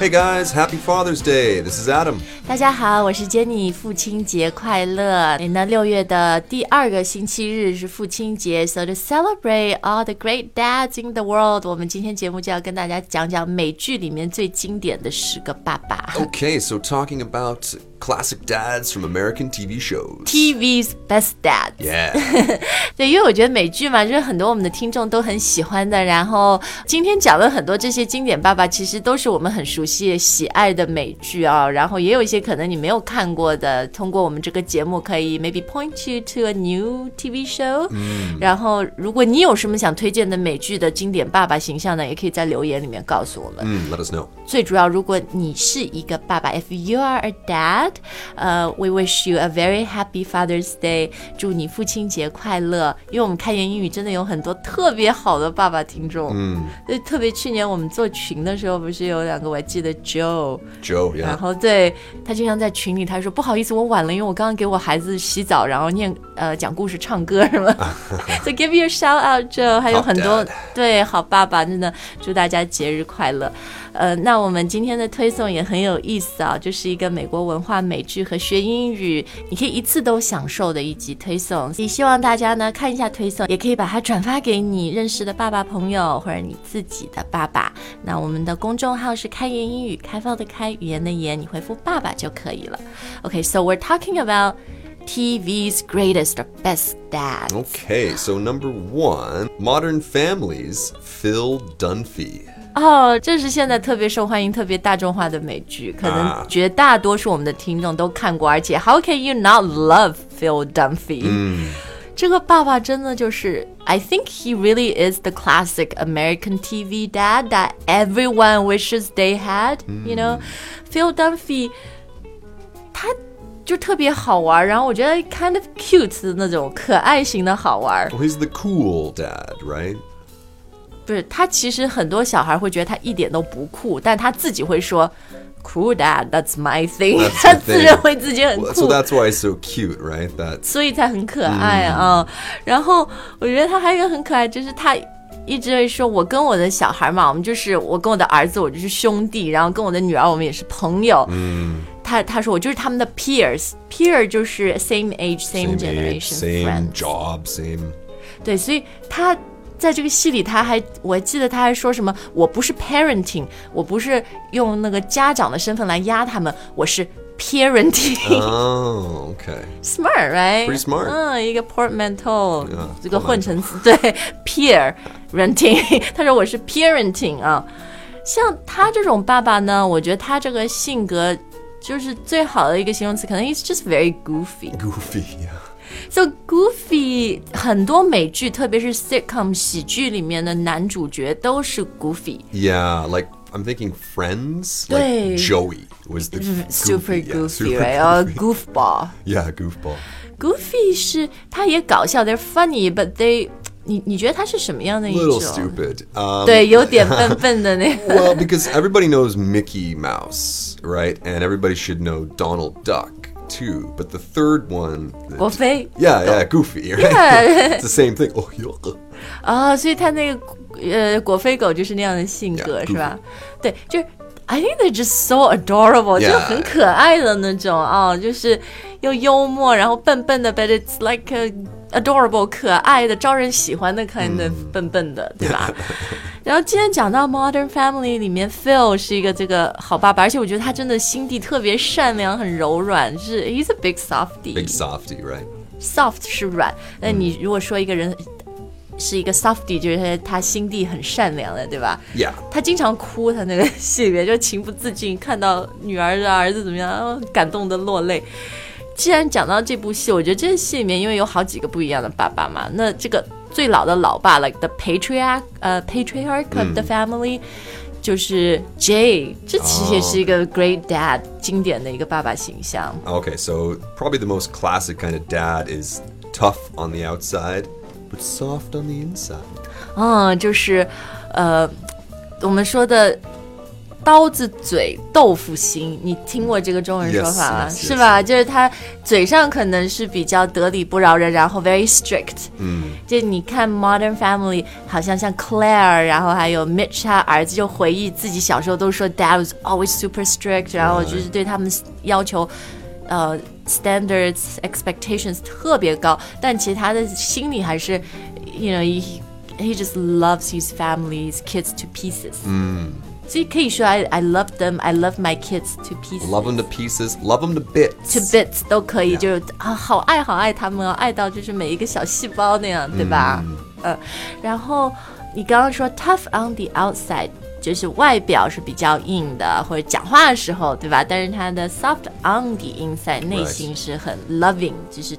Hey guys, happy Father's Day. This is Adam. 大家好，我是 Jenny，父亲节快乐！那六月的第二个星期日是父亲节，so to celebrate all the great dads in the world，我们今天节目就要跟大家讲讲美剧里面最经典的十个爸爸。 Okay, so talking about classic dads from American TV shows. TV's best dad， Yeah. 对，因为我觉得美剧嘛，就是很多我们的听众都很喜欢的。然后今天讲了很多这些经典爸爸，其实都是我们很熟悉、 喜爱的美剧啊。然后也有一些可能你没有看过的，通过我们这个节目可以 maybe point you to a new TV show。嗯。然后如果你有什么想推荐的美剧的经典爸爸形象呢，也可以在留言里面告诉我们。Mm, let us know. 最主要，如果你是一个爸爸，if you are a dad，呃、w e wish you a very happy Father's Day，祝你父亲节快乐。因为我们开言英语真的有很多特别好的爸爸听众，嗯，就特别去年我们做群的时候，不是有两个我还记得 Joe，Joe, 然.后对他经常在群里他说不好意思我晚了，因为我刚刚给我孩子洗澡，然后念呃讲故事唱歌什么，so give you a shout out Joe，还有很多对好爸爸，真的祝大家节日快乐。呃，那我们今天的推送也很有意思啊，就是一个美国文化美剧和学英语，你可以一次都享受的一集推送。所以希望大家呢看一下推送，也可以把它转发给你认识的爸爸朋友或者你自己的爸爸。那我们的公众号是开言英语，开放的开，语言的言，你回复爸爸就可以了。OK，so、we're talking about TV's greatest or best dad。 Okay, so number one Modern Families, Phil Dunphy. 哦，这是现在特别受欢迎、特别大众化的美剧，可能啊绝大多数我们的听众都看过，而且 How can you not love Phil Dunphy？、这个爸爸真的就是，I think he really is the classic American TV dad that everyone wishes they had、You know, Phil Dunphy，他 就特别好玩，然后我觉得 kind of cute 的那种可爱型的好玩。Well, he's the cool dad, right? 不是他，其实很多小孩会觉得他一点都不酷，但他自己会说，Cool dad, that's my thing。他自.认为自己很酷 so that's why he's so cute, right? That's 所以才很可爱啊。然后我觉得他还有一个很可爱，就是他。一直会说，我跟我的小孩嘛，我们就是我跟我的儿子，我就是兄弟，然后跟我的女儿，我们也是朋友。嗯，他他说我就是他们的 peers，peer 就是 same age, same, generation same。job, same. 对，所以他在这个戏里，他还我记得他还说什么，我不是 parenting，我不是用那个家长的身份来压他们，我是 parenting。Oh, okay. smart right Pretty smart. 嗯，一个 portmanteau，、这个混成词对 peer renting，他说我是 parenting 啊。像他这种爸爸呢，我觉得他这个性格就是最好的一个形容词，可能 he's just very goofy。Goofy. So goofy，很多美剧，特别是 sitcom 喜剧里面的男主角都是 goofy。 Yeah, like I'm thinking Friends.对。 Like Joey was the Super goofy, yeah, goofy, super right? 哦 goofy. goofball. Yeah, goofball. Goofy 是他也搞笑，they're funny，but they，你你觉得他是什么样的一 little 种？ stupid. Um, 对，有点笨笨的那个。 well, because everybody knows Mickey Mouse, right? And everybody should know Donald Duck too. But the third one, 国飞 yeah, yeah, Goofy, right? Yeah. it's the same thing. Oh, yuck. 啊，所以他那个呃果飞狗就是那样的性格 Yeah, 是吧？对，就是 I think they're just so adorable， Yeah. 就很可爱的那种啊，就是又幽默，然后笨笨的，but it's like a adorable 可爱的、招人喜欢的 kind of 笨笨的，对吧？ 然后今天讲到 Modern Family 里面，Phil 是一个这个好爸爸，而且我觉得他真的心地特别善良，很柔软，是 he's a big softie。Big softy, right? soft 是软，那你如果说一个人是一个 softie，就是他他心地很善良的，对吧？Yeah. 他经常哭，他那个戏里面就情不自禁，看到女儿的儿子怎么样，哦感动的落泪。既然讲到这部戏，我觉得这个戏里面因为有好几个不一样的爸爸嘛，那这个最老的老爸，like the patriarch，呃、patriarch of the family，、就是 Jay，这其实也是一个 great dad，、经典的一个爸爸形象。 Okay, so probably the most classic kind of dad is tough on the outside, but soft on the inside. 嗯，就是，呃，我们说的 刀子嘴豆腐心，你听过这个中文说法吗 Yes, yes, 是吧？就是他嘴上可能是比较得理不饶人，然后 very strict。嗯，就你看《Modern Family》，好像像 Claire，然后还有 Mitch，他儿子就回忆自己小时候都说 Dad was always super strict，然后就是对他们要求，呃，standards expectations 特别高，但其实他的心里还是，you know he he just loves his family, his kids to pieces。嗯，所以可以说 I I love them, I love my kids to pieces。 love them to pieces, love them to bits. to bits 都可以，就是啊，好爱好爱他们哦，爱到就是每一个小细胞那样，对吧？嗯，然后你刚刚说 tough on the outside，就是外表是比较硬的，或者讲话的时候，对吧？但是他的 soft on the inside，内心是很 loving，就是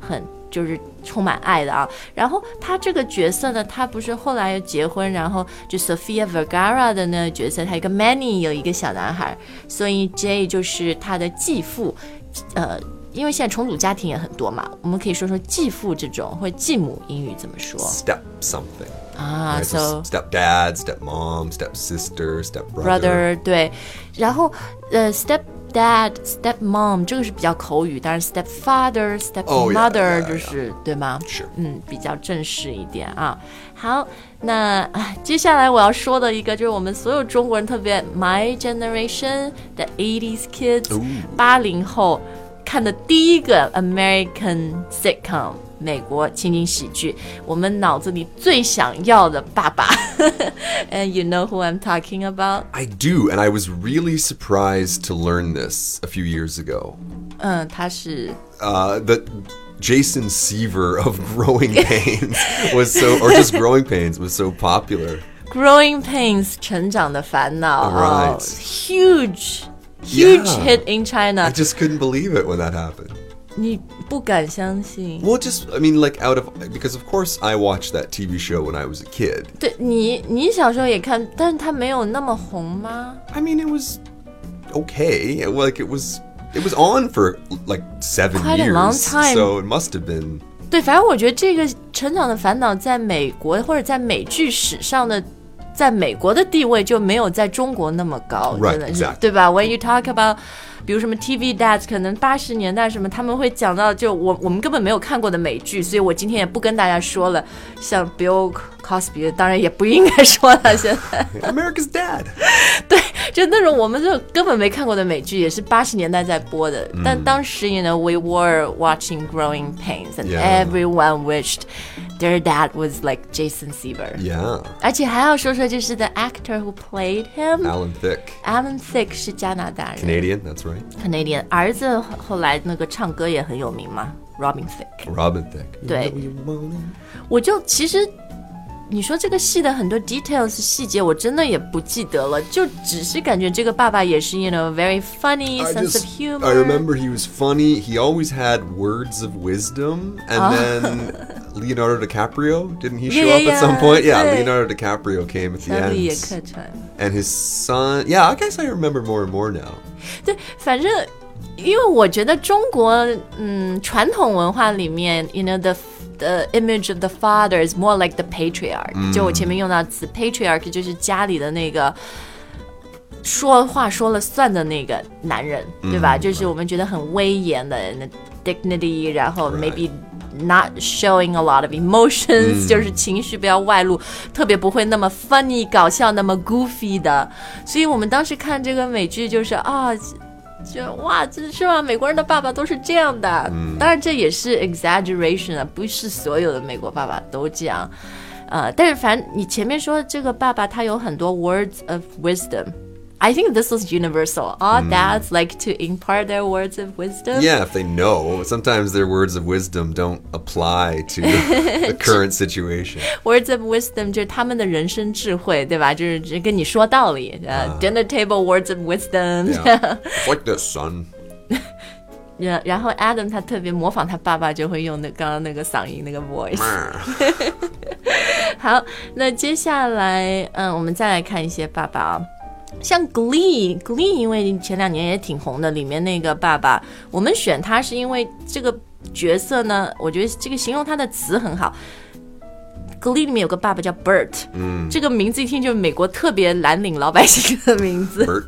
很 就是充满爱的啊。然后他这个角色呢，他不是后来又结婚，然后就 Sofia Vergara 的那个角色，他有一个 Manny 有一个小男孩，所以 Jay 就是他的继父，呃。因为现在重组家庭也很多嘛，我们可以说说继父这种或者继母英语怎么说 Step something. 啊? So step dad, step mom, step sister, step brother. brother 对，然后呃 step dad step mom 这个是比较口语，当然 step father step Oh, mother 就是对吗？Sure. 嗯，比较正式一点啊。好，那啊接下来我要说的一个就是我们所有中国人，特别 my generation the 80s kids，八零后看的第一个 American sitcom。美国情景喜剧，我们脑子里最想要的爸爸，and you know who I'm talking about？ I do, and I was really surprised to learn this a few years ago. 嗯，他是 Uh, that Jason Seaver of Growing Pains was so, or just Growing Pains was so popular. Growing Pains 成长的烦恼 Right. 哦 huge huge Yeah. hit in China， I just couldn't believe it when that happened. 你 不敢相信。 Well, just I mean, like out of because of course I watched that TV show when I was a kid. 对你，你小时候也看，但是他没有那么红吗？ I mean, it was okay. Like it was, it was on for like seven Quite a years, long time. so it must have been. 对，反正我觉得这个《成长的烦恼》在美国或者在美剧史上的， 在美国的地位就没有在中国那么高真的是对吧？When you talk about 比如什么 TV dads，可能八十年代什么，他们会讲到就我我们根本没有看过的美剧，所以我今天也不跟大家说了。像 Bill Cosby，当然也不应该说了。现在 America's Dad. 对，就那种我们就根本没看过的美剧，也是八十年代在播的。但当时，you know, we were watching Growing Pains, and Yeah. everyone wished their dad was like Jason Seaver. Yeah, 而且还要说说，就是 the actor who played him, Alan Thicke, Alan Thicke 是加拿大人 Canadian. That's right. ，Canadian，儿子后后来那个唱歌也很有名嘛，Robin Thicke。 Robin Thicke. You 对。 know you want it. 我就其实。 你说这个戏的很多 details 细节，我真的也不记得了，就只是感觉这个爸爸也是，you know, very funny I sense of just, humor。 I remember he was funny. He always had words of wisdom, and then Leonardo DiCaprio didn't he show Yeah, up yeah, at some point? Yeah, yeah. Leonardo DiCaprio came at the 小李也 end, 客串。 and his son. Yeah, I guess I remember more and more now. 对，反正因为我觉得中国，嗯，传统文化里面，you know the the image of the father is more like the patriarch、就我前面用到词 patriarch 就是家里的那个。说话说了算的那个男人，对吧？就是我们觉得很威严的那 dignity，然后 Right. maybe not showing a lot of emotions，、就是情绪不要外露，特别不会那么 funny 搞笑，那么 goofy 的。所以我们当时看这个美剧，就是啊， 就哇，这是吗？美国人的爸爸都是这样的。当然这也是 exaggeration 啊，不是所有的美国爸爸都这样。呃，但是反正你前面说的这个爸爸，他有很多 words of wisdom。I think this is universal. All dads like to impart their words of wisdom. Yeah, if they know, sometimes their words of wisdom don't apply to the current situation. Words of wisdom 就是他们的人生智慧，对吧？就是只跟你说道理。呃、d i n n e r table words of wisdom。 Yeah. It's like this, son. 然然后 Adam 他特别模仿他爸爸，就会用那刚刚那个嗓音那个 voice。好，那接下来，嗯，我们再来看一些爸爸啊， 像 Glee，Glee 因为前两年也挺红的，里面那个爸爸，我们选他是因为这个角色呢，我觉得这个形容他的词很好。Glee 里面有个爸爸叫 Bert，嗯，这个名字一听就是美国特别蓝领老百姓的名字。Bert.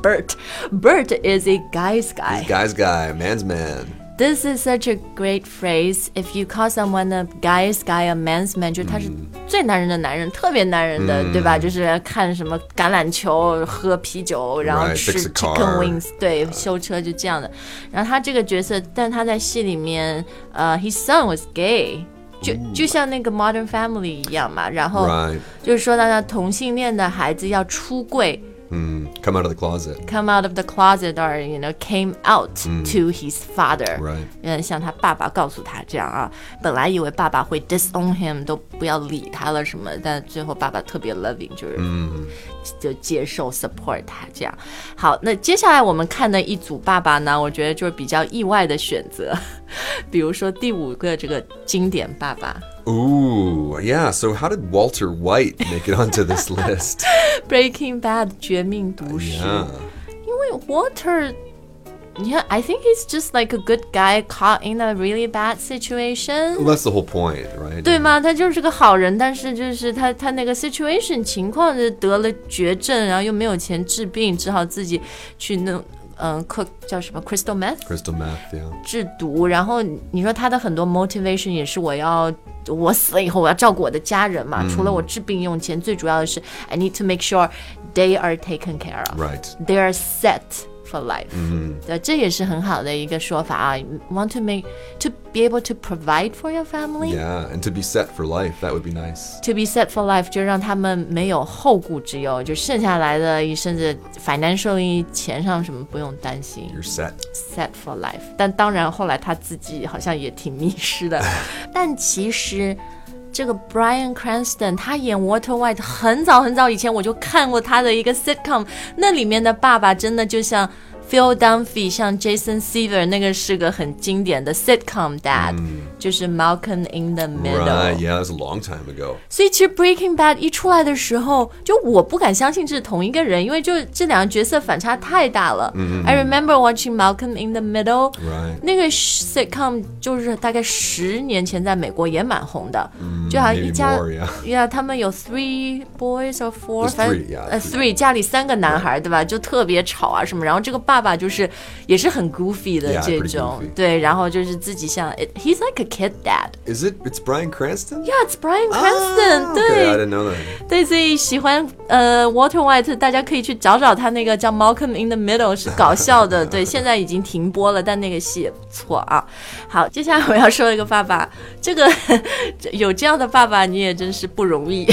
Bert. Bert is a guy's guy. Guy's guy, man's man. This is such a great phrase. If you call someone a guy's guy, a man's man，就是他是最男人的男人，特别男人的，对吧？就是看什么橄榄球、喝啤酒，然后 Right, 吃 fix a car. chicken wings，对，修车就这样的。然后他这个角色，但他在戏里面，呃，his son was gay。就就像那个 Modern Family 一样嘛，然后 Right. 就是说到他同性恋的孩子要出柜， Mm, come out of the closet. come out of the closet or you know came out to his father， Right. 嗯，像他爸爸告诉他这样啊，本来以为爸爸会 disown him，都不要理他了什么，但最后爸爸特别 loving，就是、就接受 support 他这样。好，那接下来我们看的一组爸爸呢，我觉得就是比较意外的选择， 比如说第五个这个经典爸爸 Ooh, yeah. So how did Walter White make it onto this list? ，Breaking Bad 绝命毒师。 Yeah. 因为 Walter。Yeah, I think he's just like a good guy caught in a really bad situation. Well, that's the whole point, right? 对吗？他就是个好人，但是就是他他那个 situation 情况是得了绝症，然后又没有钱治病，只好自己去弄 嗯 cook 叫什么 crystal meth Crystal meth, yeah. 制毒。然后你说他的很多 motivation 也是我要我死了以后我要照顾我的家人嘛，除了我治病用钱，最主要的是 I need to make sure they are taken care of. Right. they are set for life。对，这也是很好的一个说法啊。Want to make to be able to provide for your family。 Yeah, and to be set for life, that would be nice. To be set for life，就让他们没有后顾之忧，就剩下来的，甚至 financially 钱上什么不用担心 You're set. ，set for life。但当然后来他自己好像也挺迷失的，但其实。 这个 Brian Cranston 他演 Walter White 很早很早以前我就看过他的一个 sitcom，那里面的爸爸真的就像 Phil Dunphy，像 Jason Seaver，那个是个很经典的 sitcom dad，、就是 Malcolm in the Middle。 Right, yeah, that was a long time ago. 所以其实 Breaking Bad 一出来的时候，就我不敢相信这是同一个人，因为就这两个角色反差太大了。I remember watching Malcolm in the Middle，、 Right. 那个 sitcom 就是大概十年前在美国也蛮红的，就好像一 maybe 家 more, yeah. 呀，他们有 three boys or four， There's 反正 three, yeah, 呃 three. three 家里三个男孩对吧？就特别吵啊什么，然后这个爸 爸爸就是也是很 goofy 的这种对，然后就是自己像 he's like a kid dad。Is it? It's Brian Cranston? Yeah, it's Brian Cranston、Ah, 对 okay, I didn't know that. 对，所以喜欢呃 Walter White，大家可以去找找他那个叫 Malcolm in the Middle，是搞笑的。对，现在已经停播了，但那个戏也不错啊。好，接下来我要说一个爸爸，这个有这样的爸爸你也真是不容易。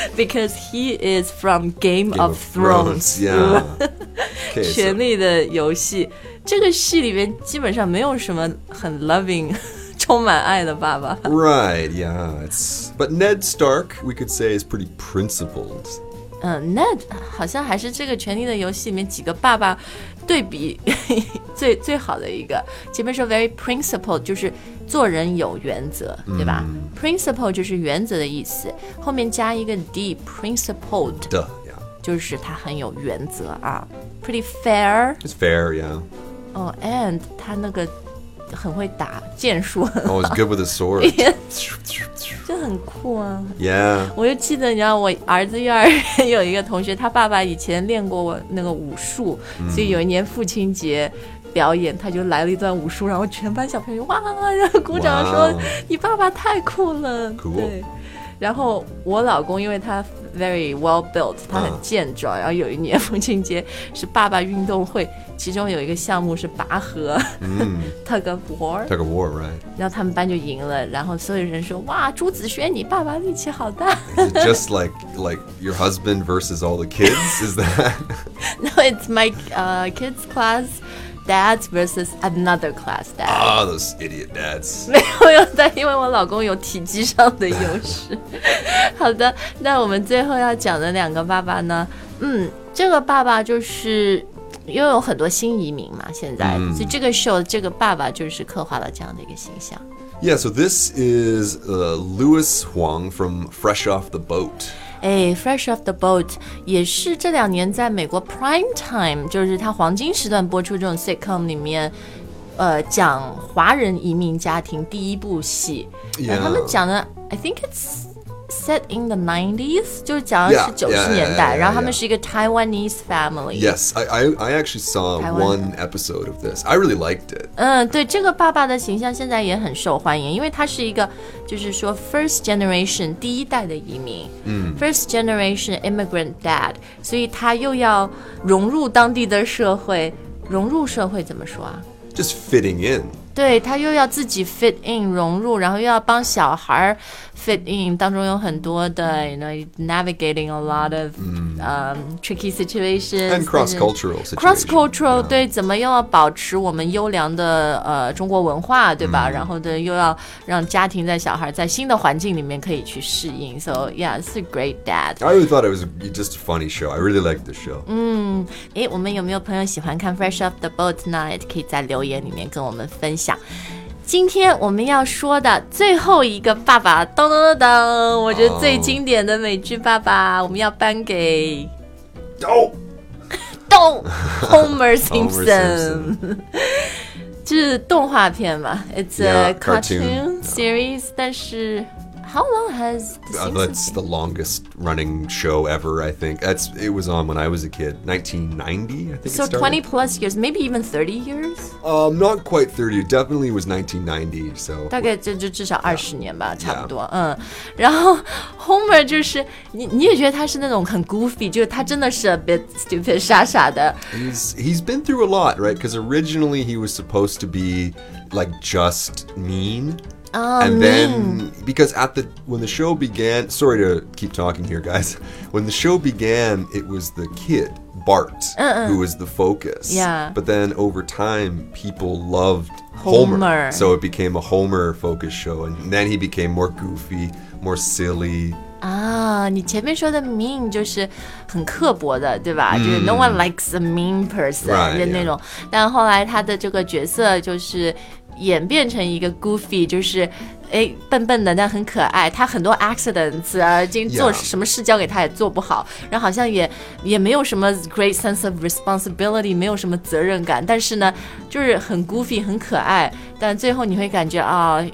Because he is from Game, Game of of Thrones， yeah. Okay, 权 so 力的游戏。这个戏里面基本上没有什么很 loving、充满爱的爸爸。 right, yeah, it's but Ned Stark, we could say, is pretty principled. 嗯，Ned 好像还是这个《权力的游戏》里面几个爸爸对比最最好的一个。前面说 very principled，就是做人有原则，对吧、p r i n c i p l e 就是原则的意思，后面加一个 d，principled Duh, yeah, 就是他很有原则啊，pretty fair。it's fair, yeah. 哦、a n d 他那个很会打剑术，Always good with his sword. 就很酷啊。yeah. 我就记得，你知道，我儿子幼儿园有一个同学，他爸爸以前练过那个武术，所以有一年父亲节表演，他就来了一段武术，然后全班小朋友哇，然后鼓掌说你爸爸太酷了。对，然后我老公因为他 very well built，他很嗯健壮，然后有一年父亲节是爸爸运动会，其中有一个项目是拔河、tug of war， Tug of war, right? 然后他们班就赢了，然后所有人说哇，朱子轩你爸爸力气好大。 Is it just like like your husband versus all the kids? Is that? No, it's my uh, kids class dads versus another class dad. Ah, those idiot dads. 没有有的，因为我老公有体积上的优势。好的，那我们最后要讲的两个爸爸呢？嗯，这个爸爸就是因为有很多新移民嘛，现在，所以这个 show 这个爸爸就是刻画了这样的一个形象。 Yeah, so this is uh, Louis Huang from Fresh Off the Boat. 哎，Fresh Off the Boat 也是这两年在美国 Prime Time，就是它黄金时段播出这种 sitcom 里面呃讲华人移民家庭第一部戏。他们讲的，I think it's set in the 90s，就是讲的 Yeah, 是九 yeah, 十 yeah, 年代 yeah, 然后他 yeah. 们是一个 Taiwanese family。 Yes, I, I, I actually saw Taiwan. one episode of this. I really liked it. 嗯，对，这个爸爸的形象现在也很受欢迎，因为他是一个，就是说 first generation 第一代的移民，嗯，first generation immigrant dad，所以他又要融入当地的社会，融入社会怎么说啊？ Just fitting in. 对他又要自己 fit in 融入，然后又要帮小孩儿 fit in，当中有很多的，you know navigating a lot of、um tricky situations And cross cultural cross situations. cultural Yeah. 对，怎么又要保持我们优良的呃中国文化，对吧？然后的又要让家庭在小孩在新的环境里面可以去适应。So yeah, it's a great dad. I really thought it was just a funny show. I really liked the show. 诶，我们有没有朋友喜欢看《Fresh Off the Boat》呢？也可以在留言里面跟我们分享。 想，今天我们要说的最后一个爸爸，当当当当，我觉得最经典的美剧《爸爸》，我们要颁给，咚咚，Homer Simpson，就是动画片嘛，It's a cartoon series，但是。How long has the Uh, Simpsons that's the longest running show ever, I think. That's it was on when I was a kid, 1990, I think. So it started. 20 plus years, maybe even 30 years. Um, not quite 30. It definitely was 1990. So 大概这就至少二十年吧，差不多。嗯，然后 Homer 就是你你也觉得他是那种很 goofy，就是他真的是 a bit stupid 傻傻的。 he's he's been through a lot, right? Because originally he was supposed to be like just mean. and then because at the when the show began, sorry to keep talking here, guys. When the show began, it was the kid Bart who was the focus. Yeah. But then over time, people loved Homer, Homer. so it became a Homer focused show, and then he became more goofy, more silly. 啊，你前面说的 mean 就是很刻薄的，对吧？就是 no one likes a mean person 嗯 Right, 就那种。但后来他的这个角色就是 演变成一个 goofy，就是哎笨笨的，但很可爱。他很多 accidents 啊，今做什么事交给他也做不好，然后好像也也没有什么 great sense of responsibility，没有什么责任感。但是呢，就是很 goofy，很可爱。但最后你会感觉啊。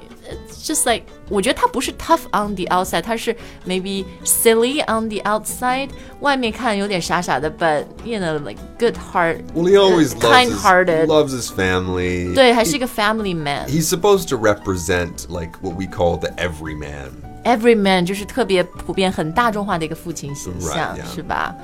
just like 我觉得他不是 tough on the outside，他是 maybe silly on the outside，外面看有点傻傻的，but you know like good heart， Well, he always loves his, kind-hearted loves his family. 对，还是一个 family man。 He's supposed to represent like what we call the everyman. Every man 就是特别普遍、很大众化的一个父亲形象 Right. 是吧？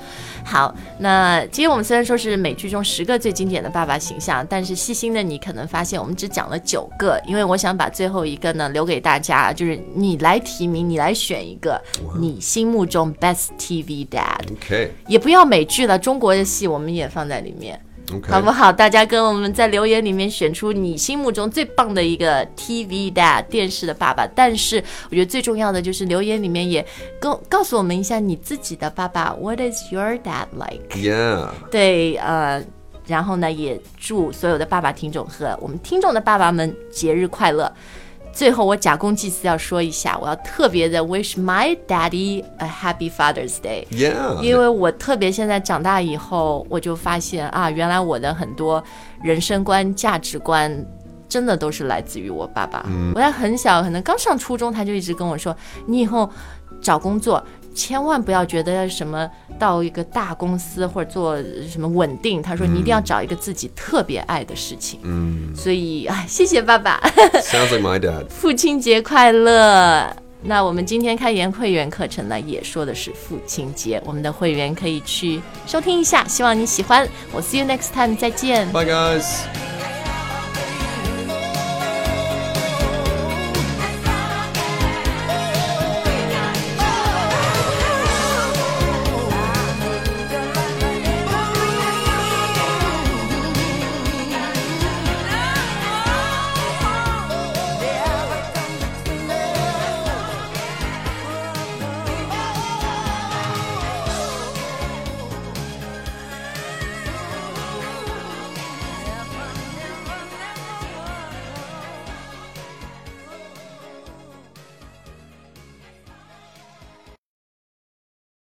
好，那今天我们虽然说是美剧中十个最经典的爸爸形象，但是细心的你可能发现我们只讲了九个，因为我想把最后一个呢留给大家，就是你来提名，你来选一个你心目中 best TV dad，Okay. 也不要美剧了，中国的戏我们也放在里面。好不好？大家跟我们在留言里面选出你心目中最棒的一个 TV dad 电视的爸爸。但是我觉得最重要的就是留言里面也跟告诉我们一下你自己的爸爸，What is your dad like？Yeah. 对，呃，然后呢，也祝所有的爸爸听众和我们听众的爸爸们节日快乐。最后，我假公济私要说一下，我要特别的 wish my daddy a happy Father's Day。Yeah. 因为我特别现在长大以后，我就发现啊，原来我的很多人生观、价值观。真的都是来自于我爸爸。我在很小，可能刚上初中，他就一直跟我说：“你以后找工作，千万不要觉得什么到一个大公司或者做什么稳定。”他说：“你一定要找一个自己特别爱的事情。”嗯，所以啊，谢谢爸爸。Sounds like my dad. 父亲节快乐！那我们今天开研会员课程呢，也说的是父亲节，我们的会员可以去收听一下，希望你喜欢。我 see you next time，再见。Bye, guys.